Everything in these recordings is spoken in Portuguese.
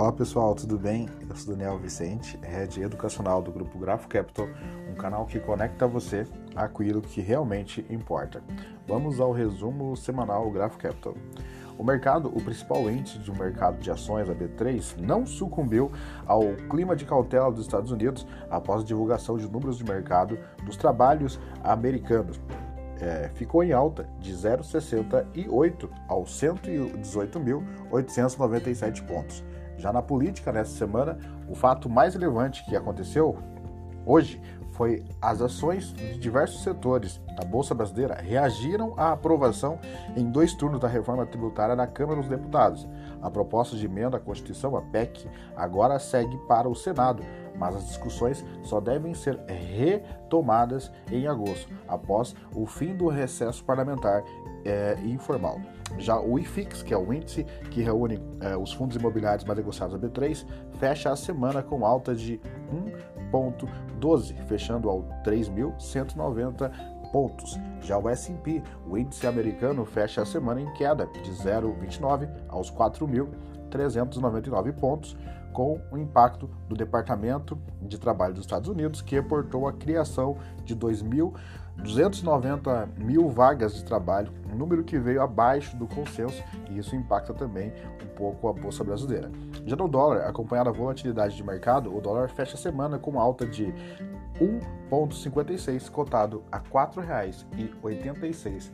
Fala pessoal, tudo bem? Eu sou Daniel Vicente, Head Educacional do Grupo Grafo Capital, um canal que conecta você àquilo que realmente importa. Vamos ao resumo semanal Grafo Capital. O mercado, o principal índice do mercado de ações, a B3, não sucumbiu ao clima de cautela dos Estados Unidos após a divulgação de números de mercado dos trabalhos americanos. É, ficou em alta de 0,68 aos 118.897 pontos. Já na política, nessa semana, o fato mais relevante que aconteceu hoje foi as ações de diversos setores da Bolsa Brasileira reagiram à aprovação em dois turnos da reforma tributária na Câmara dos Deputados. A proposta de emenda à Constituição, a PEC, agora segue para o Senado, mas as discussões só devem ser retomadas em agosto, após o fim do recesso parlamentar é, informal. Já o IFIX, que é o índice que reúne é, os fundos imobiliários mais negociados a B3, fecha a semana com alta de 1,12, fechando ao 3.190 pontos. Já o S&P, o índice americano, fecha a semana em queda de 0,29 aos 4.399 pontos, com o impacto do Departamento de Trabalho dos Estados Unidos, que reportou a criação de 2.290 mil vagas de trabalho, um número que veio abaixo do consenso, e isso impacta também um pouco a Bolsa Brasileira. Já no dólar, acompanhado a volatilidade de mercado, o dólar fecha a semana com alta de 1,56, cotado a R$ 4,86.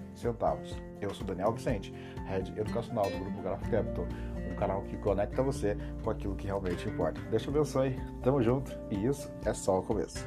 Eu sou Daniel Vicente, Head Educacional do Grupo Graph Capital, canal que conecta você com aquilo que realmente importa. Deus te abençoe, tamo junto e isso é só o começo.